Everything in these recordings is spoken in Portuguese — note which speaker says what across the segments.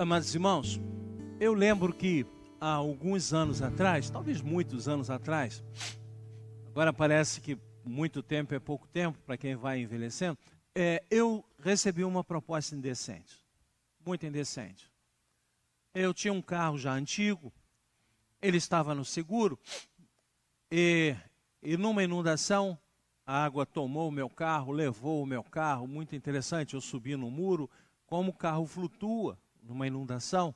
Speaker 1: Amados irmãos, eu lembro que há alguns anos atrás, talvez muitos anos atrás, agora parece que muito tempo é pouco tempo para quem vai envelhecendo, é, eu recebi uma proposta indecente, muito indecente. Eu tinha um carro já antigo, ele estava no seguro, e, e numa inundação, a água tomou o meu carro, levou o meu carro, muito interessante, eu subi no muro, como o carro flutua numa inundação.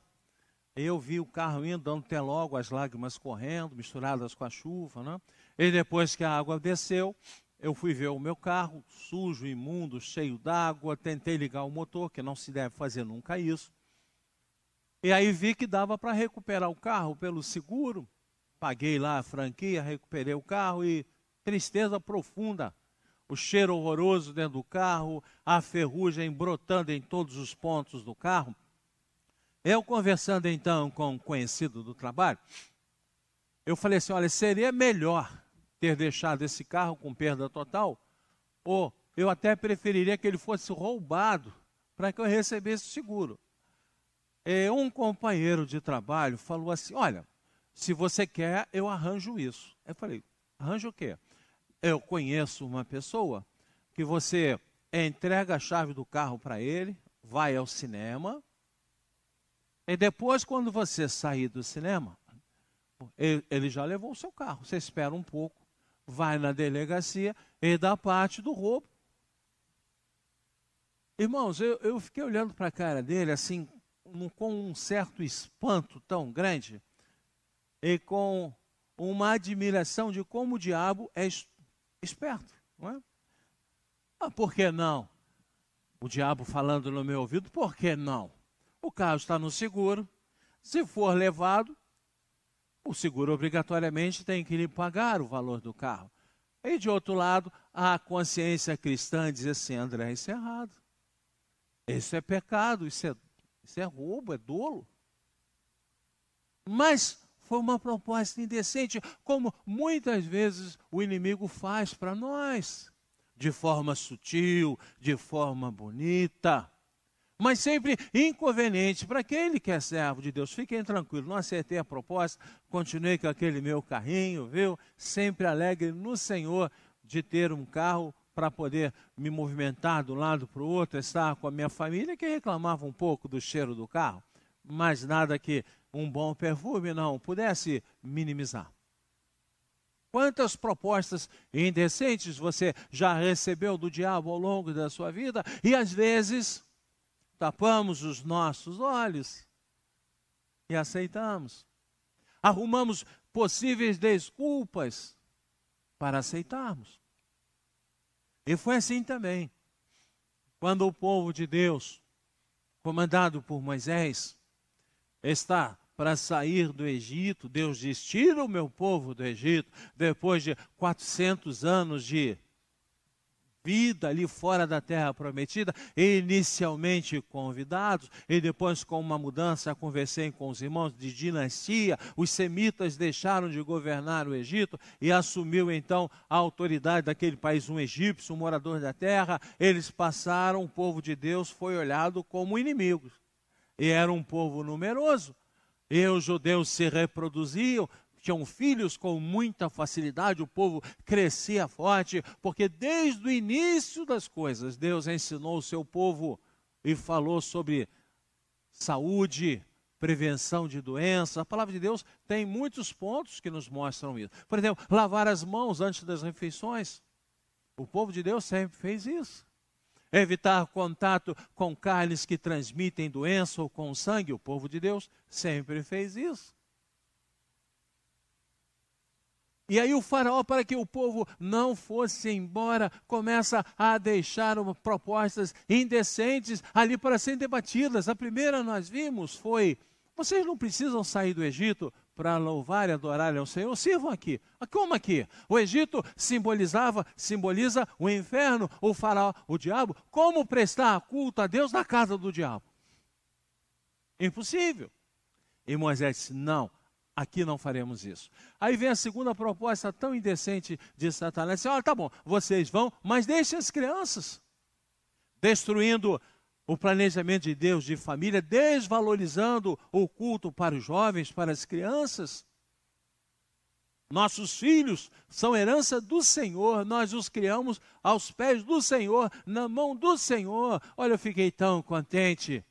Speaker 1: Eu vi o carro indo, dando até logo, as lágrimas correndo, misturadas com a chuva. Né? E depois que a água desceu, eu fui ver o meu carro, sujo, imundo, cheio d'água. Tentei ligar o motor, que não se deve fazer nunca isso. E aí vi que dava para recuperar o carro pelo seguro. Paguei lá a franquia, recuperei o carro e tristeza profunda o cheiro horroroso dentro do carro, a ferrugem brotando em todos os pontos do carro. Eu conversando então com um conhecido do trabalho, eu falei assim: olha, seria melhor ter deixado esse carro com perda total, ou eu até preferiria que ele fosse roubado para que eu recebesse o seguro. E um companheiro de trabalho falou assim: olha, se você quer, eu arranjo isso. Eu falei: arranjo o quê? Eu conheço uma pessoa que você entrega a chave do carro para ele, vai ao cinema, e depois, quando você sair do cinema, ele já levou o seu carro. Você espera um pouco, vai na delegacia e dá parte do roubo. Irmãos, eu, eu fiquei olhando para a cara dele assim, com um certo espanto tão grande e com uma admiração de como o diabo é esperto, não é? Ah, por que não? O diabo falando no meu ouvido, por que não? O carro está no seguro. Se for levado, o seguro obrigatoriamente tem que lhe pagar o valor do carro. E de outro lado, a consciência cristã diz assim: André, isso é errado. Isso é pecado, isso é, isso é roubo, é dolo. Mas foi uma proposta indecente, como muitas vezes o inimigo faz para nós, de forma sutil, de forma bonita mas sempre inconveniente para aquele que é servo de Deus. Fiquem tranquilos, não acertei a proposta, continuei com aquele meu carrinho, viu? Sempre alegre no Senhor de ter um carro para poder me movimentar de um lado para o outro, estar com a minha família, que reclamava um pouco do cheiro do carro, mas nada que um bom perfume não pudesse minimizar. Quantas propostas indecentes você já recebeu do diabo ao longo da sua vida e às vezes tapamos os nossos olhos e aceitamos. Arrumamos possíveis desculpas para aceitarmos. E foi assim também. Quando o povo de Deus, comandado por Moisés, está para sair do Egito, Deus diz: Tira o meu povo do Egito, depois de 400 anos de vida ali fora da terra prometida, inicialmente convidados, e depois com uma mudança, conversei com os irmãos de dinastia, os semitas deixaram de governar o Egito e assumiu então a autoridade daquele país, um egípcio, um morador da terra, eles passaram, o povo de Deus foi olhado como inimigos, e era um povo numeroso, e os judeus se reproduziam, tinham filhos com muita facilidade, o povo crescia forte, porque desde o início das coisas, Deus ensinou o seu povo e falou sobre saúde, prevenção de doenças. A palavra de Deus tem muitos pontos que nos mostram isso. Por exemplo, lavar as mãos antes das refeições. O povo de Deus sempre fez isso. Evitar contato com carnes que transmitem doença ou com sangue. O povo de Deus sempre fez isso. E aí o faraó, para que o povo não fosse embora, começa a deixar propostas indecentes ali para serem debatidas. A primeira nós vimos foi: vocês não precisam sair do Egito para louvar e adorar ao Senhor, sirvam aqui. Ah, como aqui? O Egito simbolizava, simboliza o inferno, o faraó, o diabo. Como prestar culto a Deus na casa do diabo? Impossível. E Moisés disse: não, aqui não faremos isso. Aí vem a segunda proposta tão indecente de Satanás: olha, tá bom, vocês vão, mas deixem as crianças, destruindo o planejamento de Deus de família, desvalorizando o culto para os jovens, para as crianças. Nossos filhos são herança do Senhor, nós os criamos aos pés do Senhor, na mão do Senhor. Olha, eu fiquei tão contente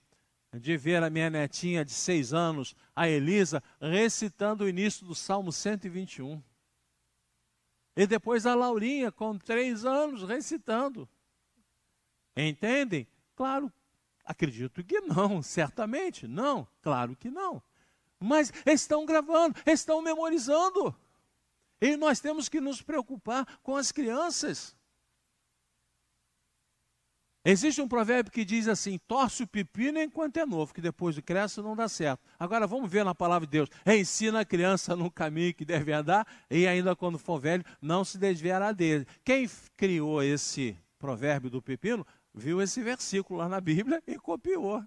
Speaker 1: de ver a minha netinha de seis anos, a Elisa, recitando o início do Salmo 121. E depois a Laurinha, com três anos, recitando. Entendem? Claro, acredito que não, certamente, não, claro que não. Mas estão gravando, estão memorizando. E nós temos que nos preocupar com as crianças. Existe um provérbio que diz assim: torce o pepino enquanto é novo, que depois de cresce não dá certo. Agora vamos ver na palavra de Deus: ensina a criança no caminho que deve andar, e ainda quando for velho, não se desviará dele. Quem criou esse provérbio do pepino, viu esse versículo lá na Bíblia e copiou.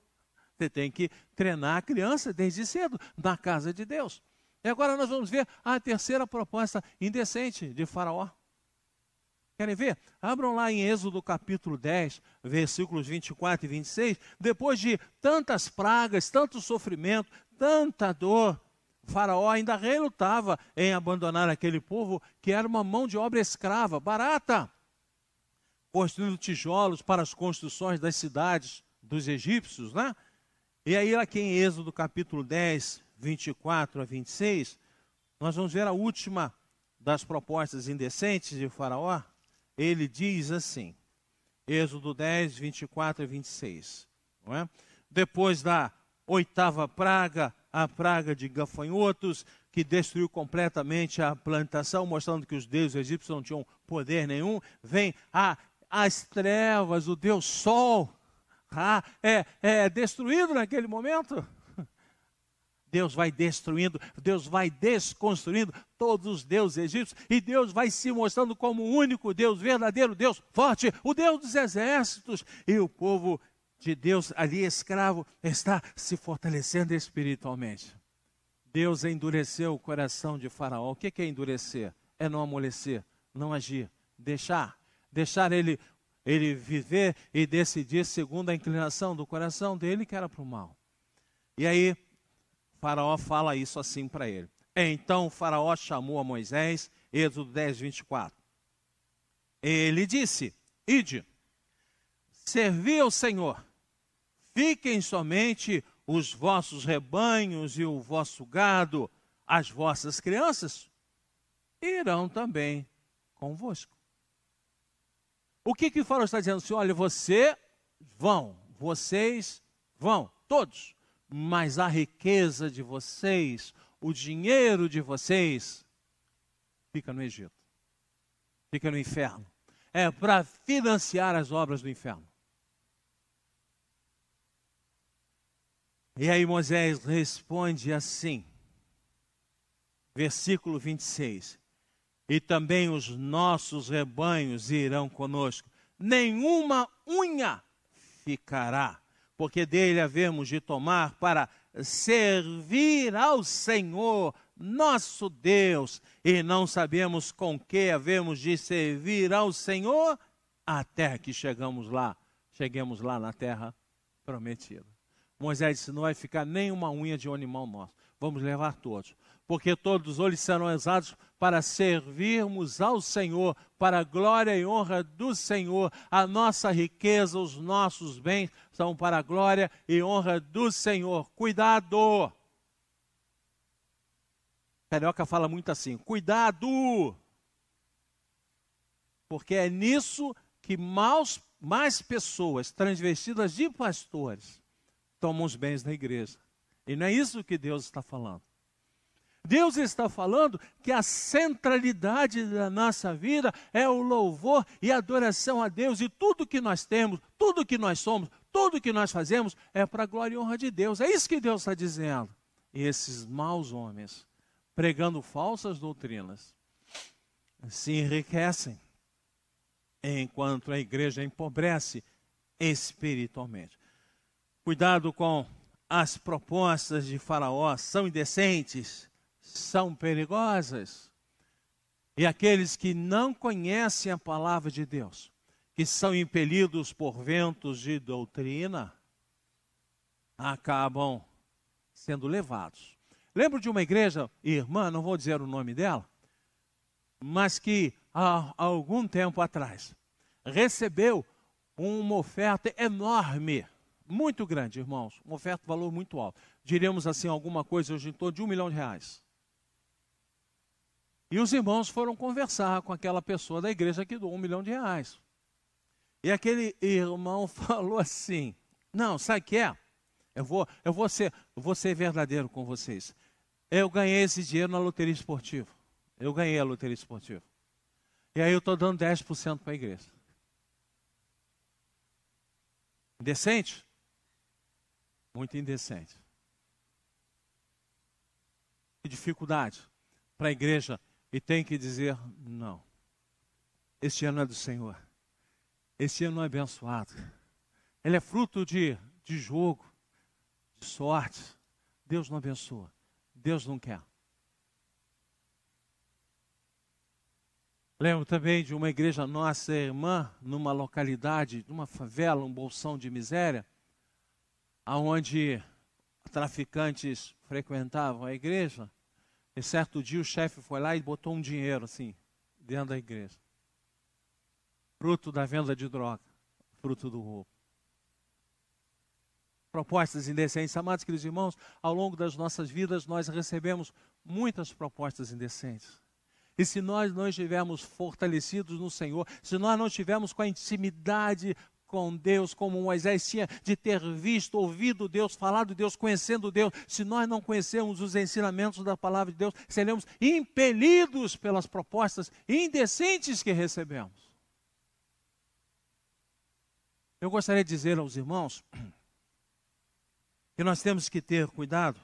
Speaker 1: Você tem que treinar a criança desde cedo na casa de Deus. E agora nós vamos ver a terceira proposta indecente de Faraó. Querem ver? Abram lá em Êxodo capítulo 10, versículos 24 e 26. Depois de tantas pragas, tanto sofrimento, tanta dor, Faraó ainda relutava em abandonar aquele povo que era uma mão de obra escrava, barata, construindo tijolos para as construções das cidades dos egípcios, né? E aí, aqui em Êxodo capítulo 10, 24 a 26, nós vamos ver a última das propostas indecentes de Faraó. Ele diz assim, Êxodo 10, 24 a 26. Não é? Depois da oitava praga, a praga de gafanhotos, que destruiu completamente a plantação, mostrando que os deuses egípcios não tinham poder nenhum, vem a, as trevas, o Deus Sol, ah, é, é destruído naquele momento. Deus vai destruindo, Deus vai desconstruindo todos os deuses egípcios e Deus vai se mostrando como o único Deus verdadeiro, Deus forte, o Deus dos exércitos. E o povo de Deus ali escravo está se fortalecendo espiritualmente. Deus endureceu o coração de Faraó. O que é endurecer? É não amolecer, não agir, deixar, deixar ele ele viver e decidir segundo a inclinação do coração dele que era para o mal. E aí Faraó fala isso assim para ele. Então Faraó chamou a Moisés, Êxodo 10, 24. Ele disse: Ide, servi ao Senhor, fiquem somente os vossos rebanhos e o vosso gado, as vossas crianças irão também convosco. O que que Faraó está dizendo? Assim, olha, você vão, vocês vão, todos mas a riqueza de vocês, o dinheiro de vocês, fica no Egito, fica no inferno. É para financiar as obras do inferno. E aí Moisés responde assim, versículo 26. E também os nossos rebanhos irão conosco, nenhuma unha ficará porque dele havemos de tomar para servir ao Senhor, nosso Deus, e não sabemos com que havemos de servir ao Senhor até que chegamos lá, cheguemos lá na terra prometida. Moisés disse: não vai ficar nenhuma unha de um animal nosso, vamos levar todos porque todos eles serão usados para servirmos ao Senhor, para a glória e honra do Senhor. A nossa riqueza, os nossos bens são para a glória e honra do Senhor. Cuidado! Carioca fala muito assim: cuidado! Porque é nisso que mais, mais pessoas transvestidas de pastores tomam os bens da igreja. E não é isso que Deus está falando. Deus está falando que a centralidade da nossa vida é o louvor e adoração a Deus, e tudo que nós temos, tudo que nós somos, tudo que nós fazemos é para a glória e honra de Deus. É isso que Deus está dizendo. E esses maus homens, pregando falsas doutrinas, se enriquecem, enquanto a igreja empobrece espiritualmente. Cuidado com as propostas de Faraó, são indecentes são perigosas. E aqueles que não conhecem a palavra de Deus, que são impelidos por ventos de doutrina, acabam sendo levados. Lembro de uma igreja, irmã, não vou dizer o nome dela, mas que há algum tempo atrás recebeu uma oferta enorme, muito grande, irmãos, uma oferta de valor muito alto. Diríamos assim, alguma coisa hoje em torno de um milhão de reais. E os irmãos foram conversar com aquela pessoa da igreja que doou um milhão de reais. E aquele irmão falou assim: Não, sabe o que é? Eu vou, eu vou ser, eu vou ser verdadeiro com vocês. Eu ganhei esse dinheiro na loteria esportiva. Eu ganhei a loteria esportiva. E aí eu estou dando 10% para a igreja. Indecente? Muito indecente. Que dificuldade para a igreja e tem que dizer não. Este ano é do Senhor. Este ano é abençoado. Ele é fruto de, de jogo, de sorte. Deus não abençoa. Deus não quer. Lembro também de uma igreja nossa irmã, numa localidade, numa favela, um bolsão de miséria, aonde traficantes frequentavam a igreja. E certo dia o chefe foi lá e botou um dinheiro assim, dentro da igreja. Fruto da venda de droga, fruto do roubo. Propostas indecentes. Amados queridos irmãos, ao longo das nossas vidas nós recebemos muitas propostas indecentes. E se nós não estivermos fortalecidos no Senhor, se nós não estivermos com a intimidade com Deus, como Moisés tinha de ter visto, ouvido Deus, falado Deus, conhecendo Deus, se nós não conhecermos os ensinamentos da palavra de Deus, seremos impelidos pelas propostas indecentes que recebemos. Eu gostaria de dizer aos irmãos que nós temos que ter cuidado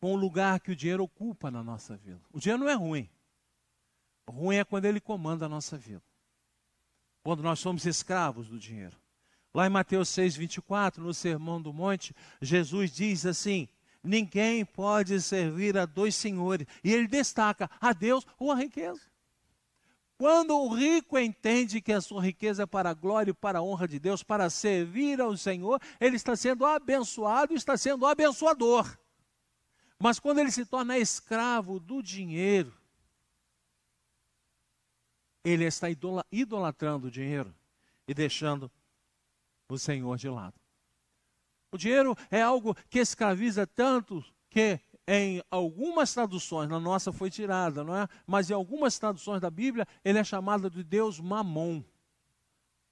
Speaker 1: com o lugar que o dinheiro ocupa na nossa vida. O dinheiro não é ruim. O ruim é quando ele comanda a nossa vida. Quando nós somos escravos do dinheiro. Lá em Mateus 6, 24, no Sermão do Monte, Jesus diz assim: Ninguém pode servir a dois senhores. E ele destaca a Deus ou a riqueza. Quando o rico entende que a sua riqueza é para a glória e para a honra de Deus, para servir ao Senhor, ele está sendo abençoado está sendo abençoador. Mas quando ele se torna escravo do dinheiro, ele está idolatrando o dinheiro e deixando o Senhor de lado. O dinheiro é algo que escraviza tanto que em algumas traduções, na nossa foi tirada, não é? Mas em algumas traduções da Bíblia, ele é chamado de Deus Mamon.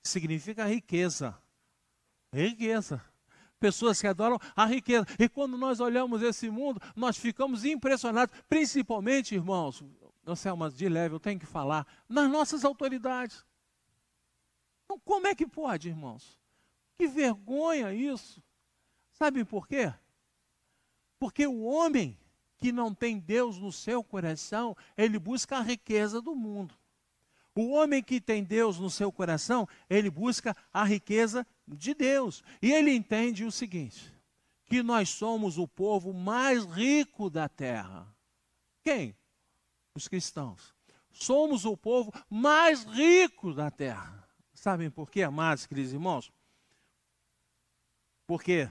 Speaker 1: Significa riqueza. Riqueza pessoas que adoram a riqueza. E quando nós olhamos esse mundo, nós ficamos impressionados, principalmente, irmãos, Anselmo, de leve, eu tenho que falar, nas nossas autoridades. Então, como é que pode, irmãos? Que vergonha isso. Sabem por quê? Porque o homem que não tem Deus no seu coração, ele busca a riqueza do mundo. O homem que tem Deus no seu coração, ele busca a riqueza de Deus. E ele entende o seguinte: que nós somos o povo mais rico da terra. Quem? Os cristãos. Somos o povo mais rico da terra. Sabem por quê, amados queridos irmãos? Porque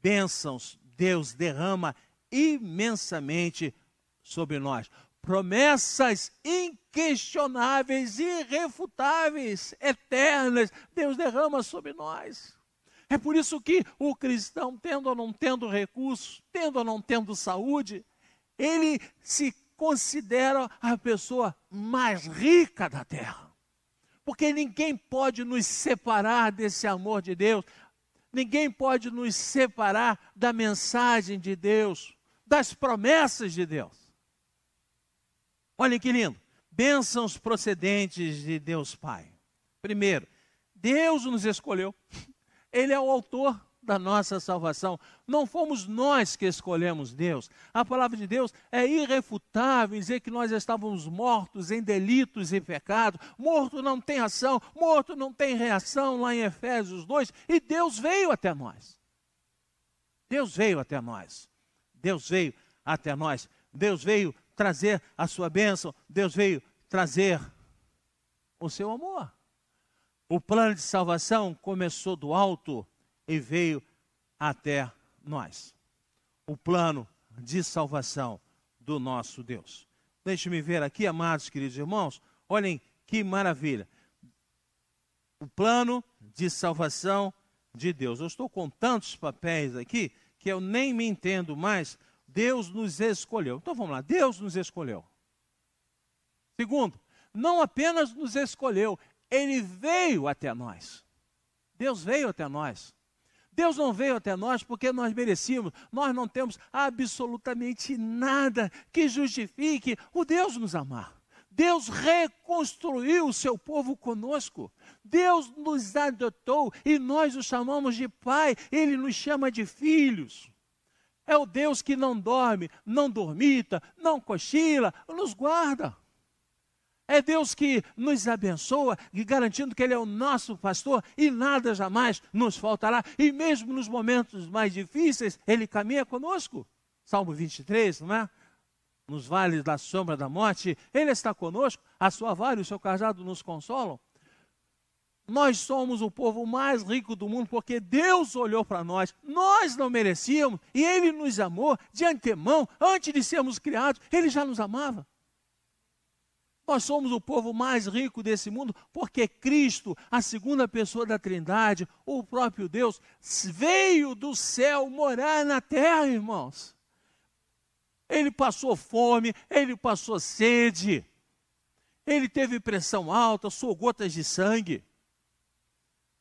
Speaker 1: bênçãos Deus derrama imensamente sobre nós promessas inquestionáveis, irrefutáveis, eternas, Deus derrama sobre nós. É por isso que o cristão, tendo ou não tendo recursos, tendo ou não tendo saúde, ele se considera a pessoa mais rica da terra. Porque ninguém pode nos separar desse amor de Deus, ninguém pode nos separar da mensagem de Deus, das promessas de Deus. Olhem que lindo. Bênçãos procedentes de Deus Pai. Primeiro, Deus nos escolheu. Ele é o autor da nossa salvação. Não fomos nós que escolhemos Deus. A palavra de Deus é irrefutável dizer que nós estávamos mortos em delitos e pecados. Morto não tem ação, morto não tem reação, lá em Efésios 2. E Deus veio até nós. Deus veio até nós. Deus veio até nós. Deus veio trazer a sua bênção, Deus veio trazer o seu amor. O plano de salvação começou do alto e veio até nós. O plano de salvação do nosso Deus. Deixe-me ver aqui, amados queridos irmãos, olhem que maravilha. O plano de salvação de Deus. Eu estou com tantos papéis aqui que eu nem me entendo mais. Deus nos escolheu. Então vamos lá, Deus nos escolheu. Segundo, não apenas nos escolheu, ele veio até nós. Deus veio até nós. Deus não veio até nós porque nós merecíamos. Nós não temos absolutamente nada que justifique o Deus nos amar. Deus reconstruiu o seu povo conosco. Deus nos adotou e nós o chamamos de pai. Ele nos chama de filhos. É o Deus que não dorme, não dormita, não cochila, nos guarda. É Deus que nos abençoa, garantindo que Ele é o nosso pastor e nada jamais nos faltará. E mesmo nos momentos mais difíceis, Ele caminha conosco. Salmo 23, não é? Nos vales da sombra da morte, Ele está conosco, a sua vara e o seu cajado nos consolam. Nós somos o povo mais rico do mundo porque Deus olhou para nós. Nós não merecíamos e Ele nos amou de antemão, antes de sermos criados, Ele já nos amava. Nós somos o povo mais rico desse mundo porque Cristo, a segunda pessoa da Trindade, o próprio Deus, veio do céu morar na terra, irmãos. Ele passou fome, ele passou sede, ele teve pressão alta, suou gotas de sangue,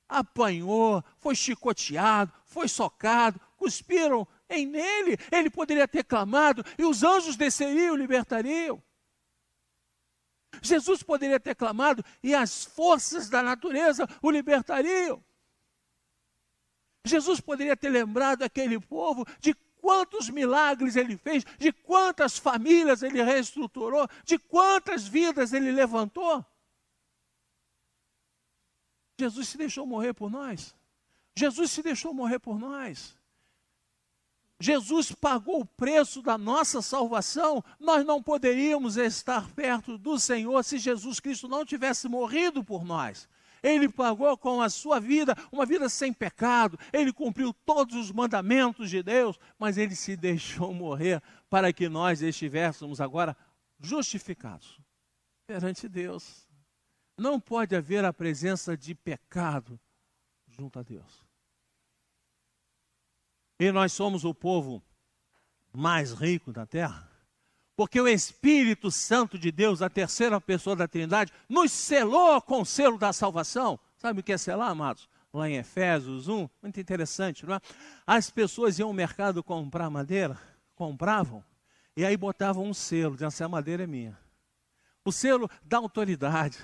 Speaker 1: apanhou, foi chicoteado, foi socado, cuspiram em nele. Ele poderia ter clamado e os anjos desceriam e libertariam. Jesus poderia ter clamado e as forças da natureza o libertariam. Jesus poderia ter lembrado aquele povo de quantos milagres ele fez, de quantas famílias ele reestruturou, de quantas vidas ele levantou. Jesus se deixou morrer por nós. Jesus se deixou morrer por nós. Jesus pagou o preço da nossa salvação, nós não poderíamos estar perto do Senhor se Jesus Cristo não tivesse morrido por nós. Ele pagou com a sua vida, uma vida sem pecado, ele cumpriu todos os mandamentos de Deus, mas ele se deixou morrer para que nós estivéssemos agora justificados perante Deus. Não pode haver a presença de pecado junto a Deus. E nós somos o povo mais rico da terra, porque o Espírito Santo de Deus, a terceira pessoa da Trindade, nos selou com o selo da salvação. Sabe o que é selar, amados? Lá em Efésios 1, muito interessante, não é? As pessoas iam ao mercado comprar madeira, compravam, e aí botavam um selo, dizendo assim, a madeira é minha. O selo dá autoridade.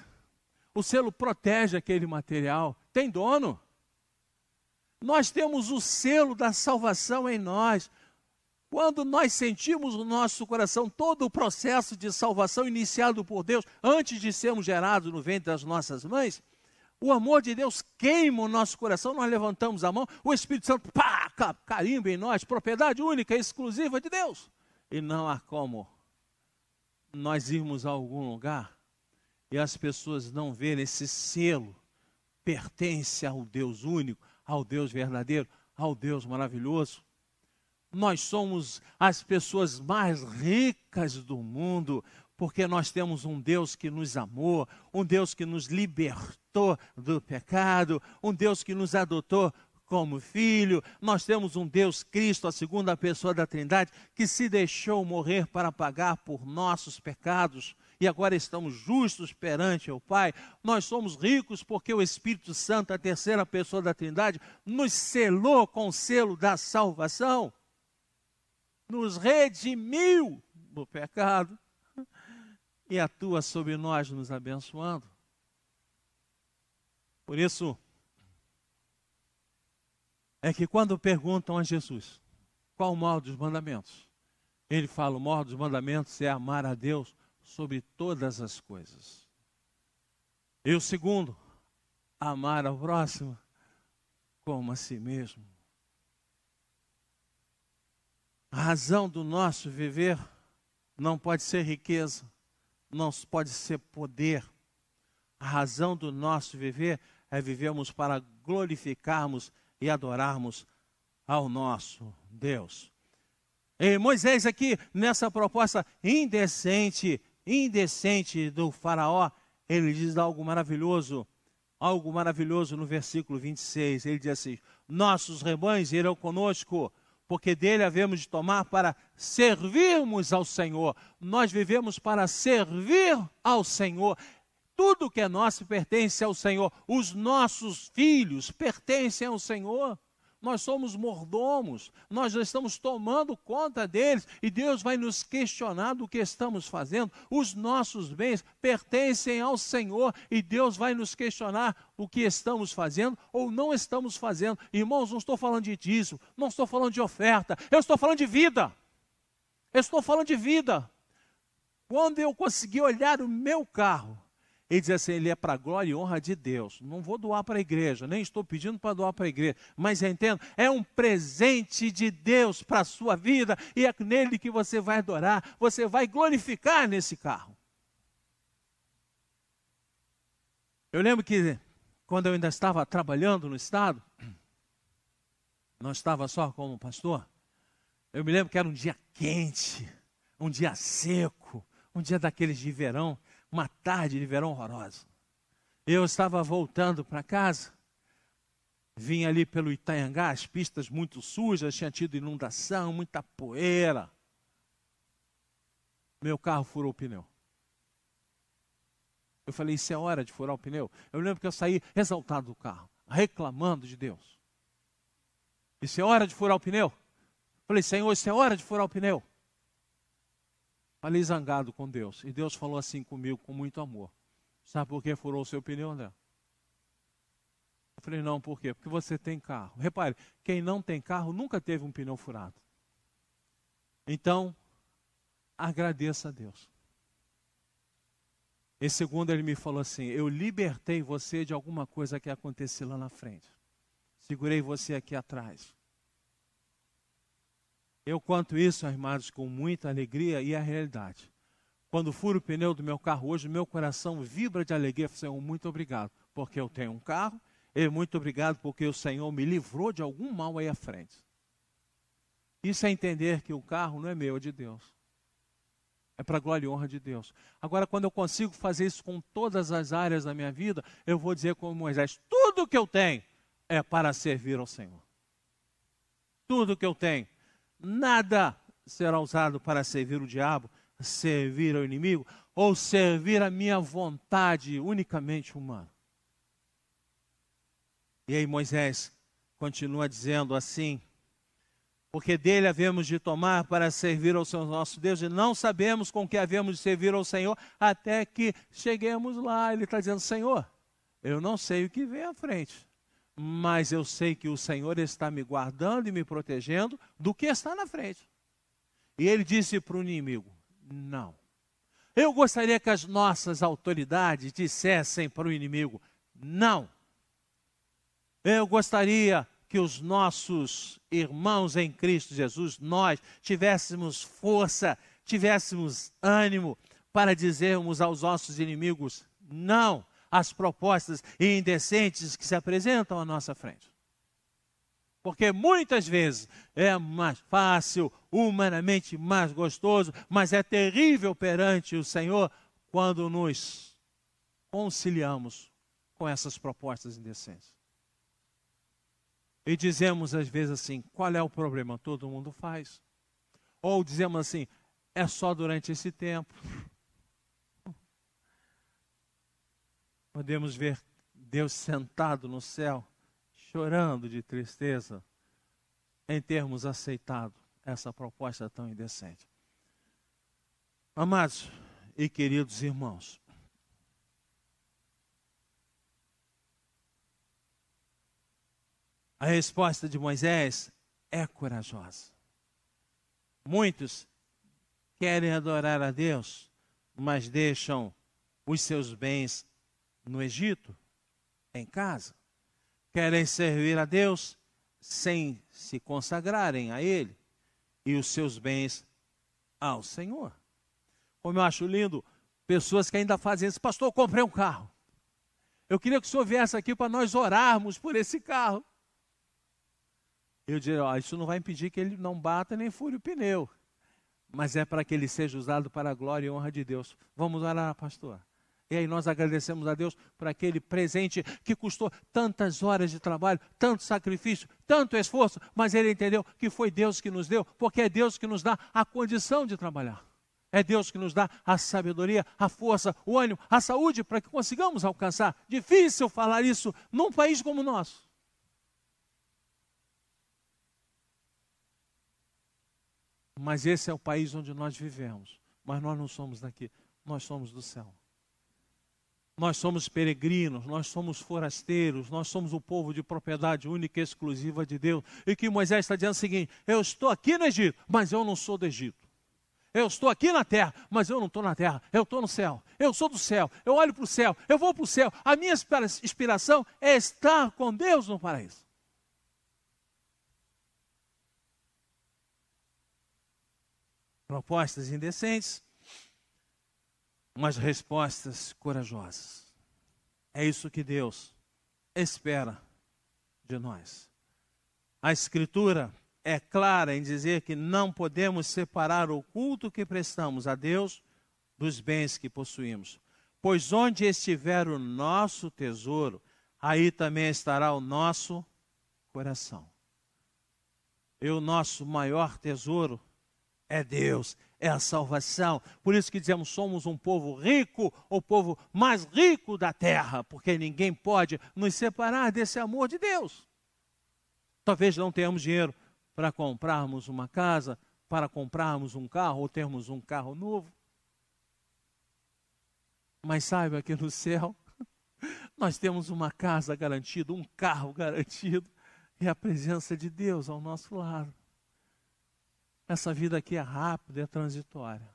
Speaker 1: O selo protege aquele material. Tem dono. Nós temos o selo da salvação em nós. Quando nós sentimos no nosso coração todo o processo de salvação iniciado por Deus, antes de sermos gerados no ventre das nossas mães, o amor de Deus queima o nosso coração, nós levantamos a mão, o Espírito Santo pá, carimba em nós, propriedade única, exclusiva de Deus. E não há como nós irmos a algum lugar e as pessoas não verem esse selo, pertence ao Deus único, ao Deus verdadeiro, ao Deus maravilhoso. Nós somos as pessoas mais ricas do mundo, porque nós temos um Deus que nos amou, um Deus que nos libertou do pecado, um Deus que nos adotou como filho. Nós temos um Deus Cristo, a segunda pessoa da Trindade, que se deixou morrer para pagar por nossos pecados e agora estamos justos perante o Pai. Nós somos ricos porque o Espírito Santo, a terceira pessoa da Trindade, nos selou com o selo da salvação, nos redimiu do pecado e atua sobre nós, nos abençoando. Por isso, é que quando perguntam a Jesus qual o maior dos mandamentos, ele fala: o maior dos mandamentos é amar a Deus sobre todas as coisas. E o segundo, amar ao próximo como a si mesmo. A razão do nosso viver não pode ser riqueza, não pode ser poder. A razão do nosso viver é vivermos para glorificarmos e adorarmos ao nosso Deus. E Moisés aqui, nessa proposta indecente, indecente do faraó, ele diz algo maravilhoso, algo maravilhoso no versículo 26. Ele diz assim: Nossos rebanhos irão conosco, porque dele havemos de tomar para servirmos ao Senhor. Nós vivemos para servir ao Senhor. Tudo que é nosso pertence ao Senhor. Os nossos filhos pertencem ao Senhor nós somos mordomos, nós estamos tomando conta deles e Deus vai nos questionar do que estamos fazendo. Os nossos bens pertencem ao Senhor e Deus vai nos questionar o que estamos fazendo ou não estamos fazendo. Irmãos, não estou falando de dízimo, não estou falando de oferta, eu estou falando de vida. Eu estou falando de vida. Quando eu consegui olhar o meu carro ele diz assim: ele é para a glória e honra de Deus. Não vou doar para a igreja, nem estou pedindo para doar para a igreja, mas entendo, é um presente de Deus para a sua vida e é nele que você vai adorar, você vai glorificar nesse carro. Eu lembro que quando eu ainda estava trabalhando no Estado, não estava só como pastor, eu me lembro que era um dia quente, um dia seco, um dia daqueles de verão uma tarde de verão horrorosa. Eu estava voltando para casa, vim ali pelo Itaiangá, as pistas muito sujas, tinha tido inundação, muita poeira. Meu carro furou o pneu. Eu falei, isso é hora de furar o pneu. Eu lembro que eu saí exaltado do carro, reclamando de Deus. Isso é hora de furar o pneu? Eu falei, Senhor, isso é hora de furar o pneu. Falei zangado com Deus. E Deus falou assim comigo com muito amor. Sabe por que furou o seu pneu, André? Eu falei, não, por quê? Porque você tem carro. Repare, quem não tem carro nunca teve um pneu furado. Então, agradeça a Deus. E segundo, ele me falou assim: Eu libertei você de alguma coisa que aconteceu lá na frente. Segurei você aqui atrás. Eu conto isso, irmãos, com muita alegria e a realidade. Quando furo o pneu do meu carro hoje, meu coração vibra de alegria. Senhor, muito obrigado, porque eu tenho um carro, e muito obrigado porque o Senhor me livrou de algum mal aí à frente. Isso é entender que o carro não é meu, é de Deus. É para a glória e honra de Deus. Agora, quando eu consigo fazer isso com todas as áreas da minha vida, eu vou dizer como Moisés: tudo que eu tenho é para servir ao Senhor. Tudo que eu tenho nada será usado para servir o diabo, servir ao inimigo ou servir a minha vontade unicamente humana. E aí Moisés continua dizendo assim: porque dele havemos de tomar para servir ao Senhor nosso Deus, e não sabemos com que havemos de servir ao Senhor até que cheguemos lá. Ele está dizendo: Senhor, eu não sei o que vem à frente, mas eu sei que o Senhor está me guardando e me protegendo do que está na frente. E ele disse para o inimigo: Não. Eu gostaria que as nossas autoridades dissessem para o inimigo: Não. Eu gostaria que os nossos irmãos em Cristo Jesus, nós, tivéssemos força, tivéssemos ânimo para dizermos aos nossos inimigos: Não as propostas indecentes que se apresentam à nossa frente. Porque muitas vezes é mais fácil, humanamente mais gostoso, mas é terrível perante o Senhor quando nos conciliamos com essas propostas indecentes. E dizemos às vezes assim: qual é o problema? Todo mundo faz. Ou dizemos assim: é só durante esse tempo. Podemos ver Deus sentado no céu, chorando de tristeza, em termos aceitado essa proposta tão indecente. Amados e queridos irmãos, a resposta de Moisés é corajosa. Muitos querem adorar a Deus, mas deixam os seus bens no Egito, em casa. Querem servir a Deus sem se consagrarem a Ele e os seus bens ao Senhor. Como eu acho lindo, pessoas que ainda fazem isso, pastor, eu comprei um carro. Eu queria que o senhor viesse aqui para nós orarmos por esse carro. Eu diria, ó, isso não vai impedir que ele não bata nem fure o pneu, mas é para que ele seja usado para a glória e honra de Deus. Vamos orar, pastor. E aí nós agradecemos a Deus por aquele presente que custou tantas horas de trabalho, tanto sacrifício, tanto esforço, mas ele entendeu que foi Deus que nos deu, porque é Deus que nos dá a condição de trabalhar. É Deus que nos dá a sabedoria, a força, o ânimo, a saúde para que consigamos alcançar. Difícil falar isso num país como o nosso. Mas esse é o país onde nós vivemos. Mas nós não somos daqui, nós somos do céu. Nós somos peregrinos, nós somos forasteiros, nós somos o povo de propriedade única e exclusiva de Deus. E que Moisés está dizendo o seguinte: eu estou aqui no Egito, mas eu não sou do Egito. Eu estou aqui na terra, mas eu não estou na terra, eu estou no céu. Eu sou do céu, eu olho para o céu, eu vou para o céu. A minha inspiração é estar com Deus no paraíso. Propostas indecentes, mas respostas corajosas. É isso que Deus espera de nós. A Escritura é clara em dizer que não podemos separar o culto que prestamos a Deus dos bens que possuímos. Pois onde estiver o nosso tesouro, aí também estará o nosso coração. E o nosso maior tesouro é Deus, é a salvação. Por isso que dizemos somos um povo rico, o povo mais rico da terra, porque ninguém pode nos separar desse amor de Deus. Talvez não tenhamos dinheiro para comprarmos uma casa, para comprarmos um carro ou termos um carro novo. Mas saiba que no céu nós temos uma casa garantida, um carro garantido e a presença de Deus ao nosso lado. Essa vida aqui é rápida, é transitória.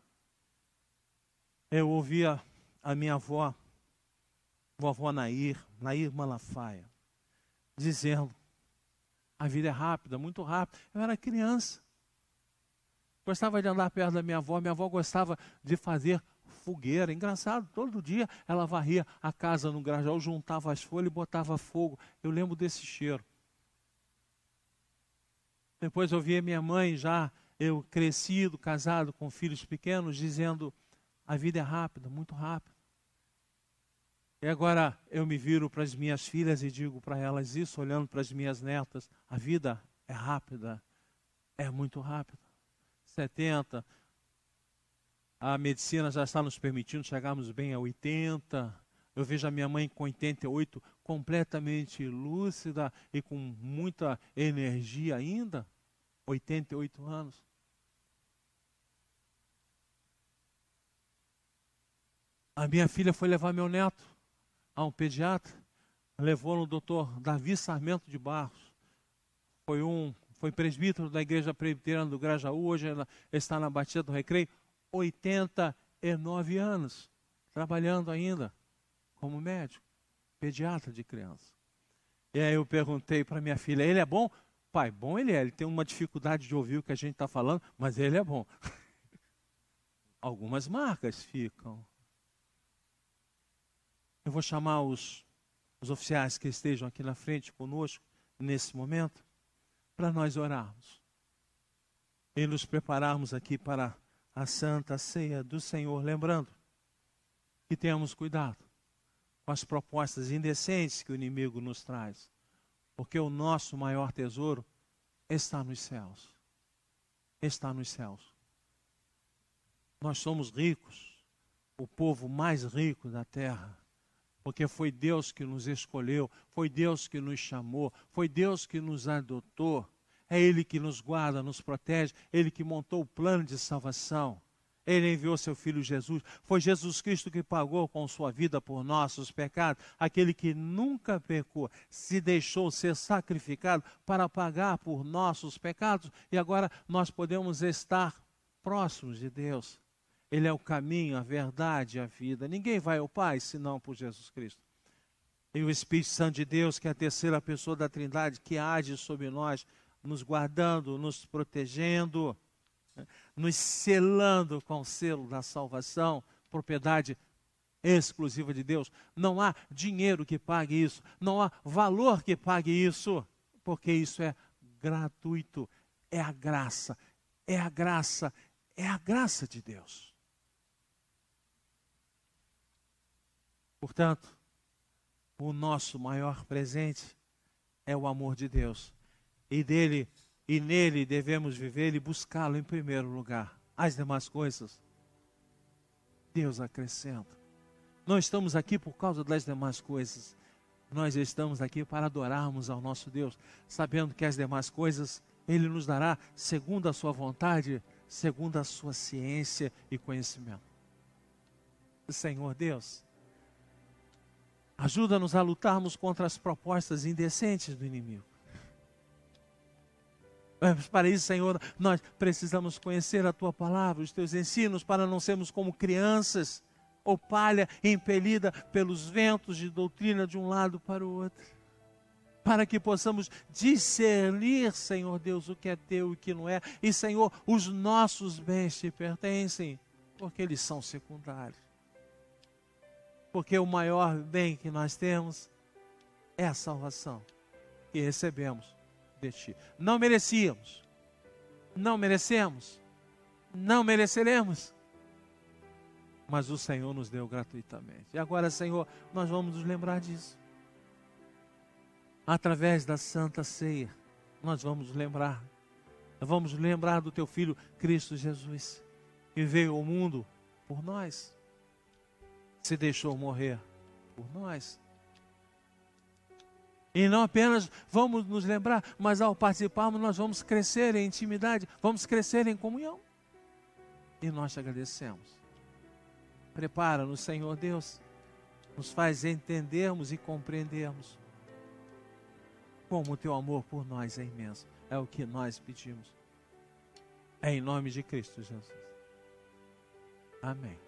Speaker 1: Eu ouvia a minha avó, vovó Nair, Nair Malafaia, dizendo: a vida é rápida, muito rápida. Eu era criança. Gostava de andar perto da minha avó. Minha avó gostava de fazer fogueira. Engraçado, todo dia ela varria a casa no Grajaú, juntava as folhas e botava fogo. Eu lembro desse cheiro. Depois eu via minha mãe já eu crescido, casado com filhos pequenos, dizendo: a vida é rápida, muito rápida. E agora eu me viro para as minhas filhas e digo para elas isso, olhando para as minhas netas: a vida é rápida, é muito rápida. 70, a medicina já está nos permitindo chegarmos bem a 80. Eu vejo a minha mãe com 88, completamente lúcida e com muita energia ainda. 88 anos. A minha filha foi levar meu neto a um pediatra, levou no doutor Davi Sarmento de Barros. Foi um, foi presbítero da igreja presbiteriana do Grajaú, hoje está na Batista do Recreio, 89 anos, trabalhando ainda como médico, pediatra de criança. E aí eu perguntei para minha filha, ele é bom? Pai, bom ele é, ele tem uma dificuldade de ouvir o que a gente está falando, mas ele é bom. Algumas marcas ficam. Eu vou chamar os, os oficiais que estejam aqui na frente conosco nesse momento para nós orarmos e nos prepararmos aqui para a santa ceia do Senhor, lembrando que temos cuidado com as propostas indecentes que o inimigo nos traz, porque o nosso maior tesouro está nos céus. Está nos céus. Nós somos ricos, o povo mais rico da terra porque foi Deus que nos escolheu, foi Deus que nos chamou, foi Deus que nos adotou. É Ele que nos guarda, nos protege, Ele que montou o plano de salvação. Ele enviou seu Filho Jesus. Foi Jesus Cristo que pagou com sua vida por nossos pecados. Aquele que nunca pecou, se deixou ser sacrificado para pagar por nossos pecados. E agora nós podemos estar próximos de Deus. Ele é o caminho, a verdade a vida. Ninguém vai ao Pai senão por Jesus Cristo. E o Espírito Santo de Deus, que é a terceira pessoa da Trindade, que age sobre nós, nos guardando, nos protegendo, nos selando com o selo da salvação, propriedade exclusiva de Deus. Não há dinheiro que pague isso, não há valor que pague isso, porque isso é gratuito. É a graça, é a graça, é a graça de Deus. Portanto, o nosso maior presente é o amor de Deus. E dele e nele devemos viver e buscá-lo em primeiro lugar. As demais coisas, Deus acrescenta. Não estamos aqui por causa das demais coisas. Nós estamos aqui para adorarmos ao nosso Deus, sabendo que as demais coisas Ele nos dará segundo a Sua vontade, segundo a Sua ciência e conhecimento. Senhor Deus, Ajuda-nos a lutarmos contra as propostas indecentes do inimigo. Mas para isso, Senhor, nós precisamos conhecer a tua palavra, os teus ensinos, para não sermos como crianças ou palha impelida pelos ventos de doutrina de um lado para o outro. Para que possamos discernir, Senhor Deus, o que é teu e o que não é. E, Senhor, os nossos bens te pertencem, porque eles são secundários porque o maior bem que nós temos é a salvação que recebemos de Ti. Não merecíamos, não merecemos, não mereceremos, mas o Senhor nos deu gratuitamente. E agora, Senhor, nós vamos nos lembrar disso. Através da Santa Ceia, nós vamos lembrar, vamos lembrar do Teu Filho Cristo Jesus, que veio ao mundo por nós se deixou morrer por nós. E não apenas vamos nos lembrar, mas ao participarmos, nós vamos crescer em intimidade, vamos crescer em comunhão. E nós te agradecemos. Prepara-nos, Senhor Deus, nos faz entendermos e compreendermos como o teu amor por nós é imenso. É o que nós pedimos. É em nome de Cristo Jesus. Amém.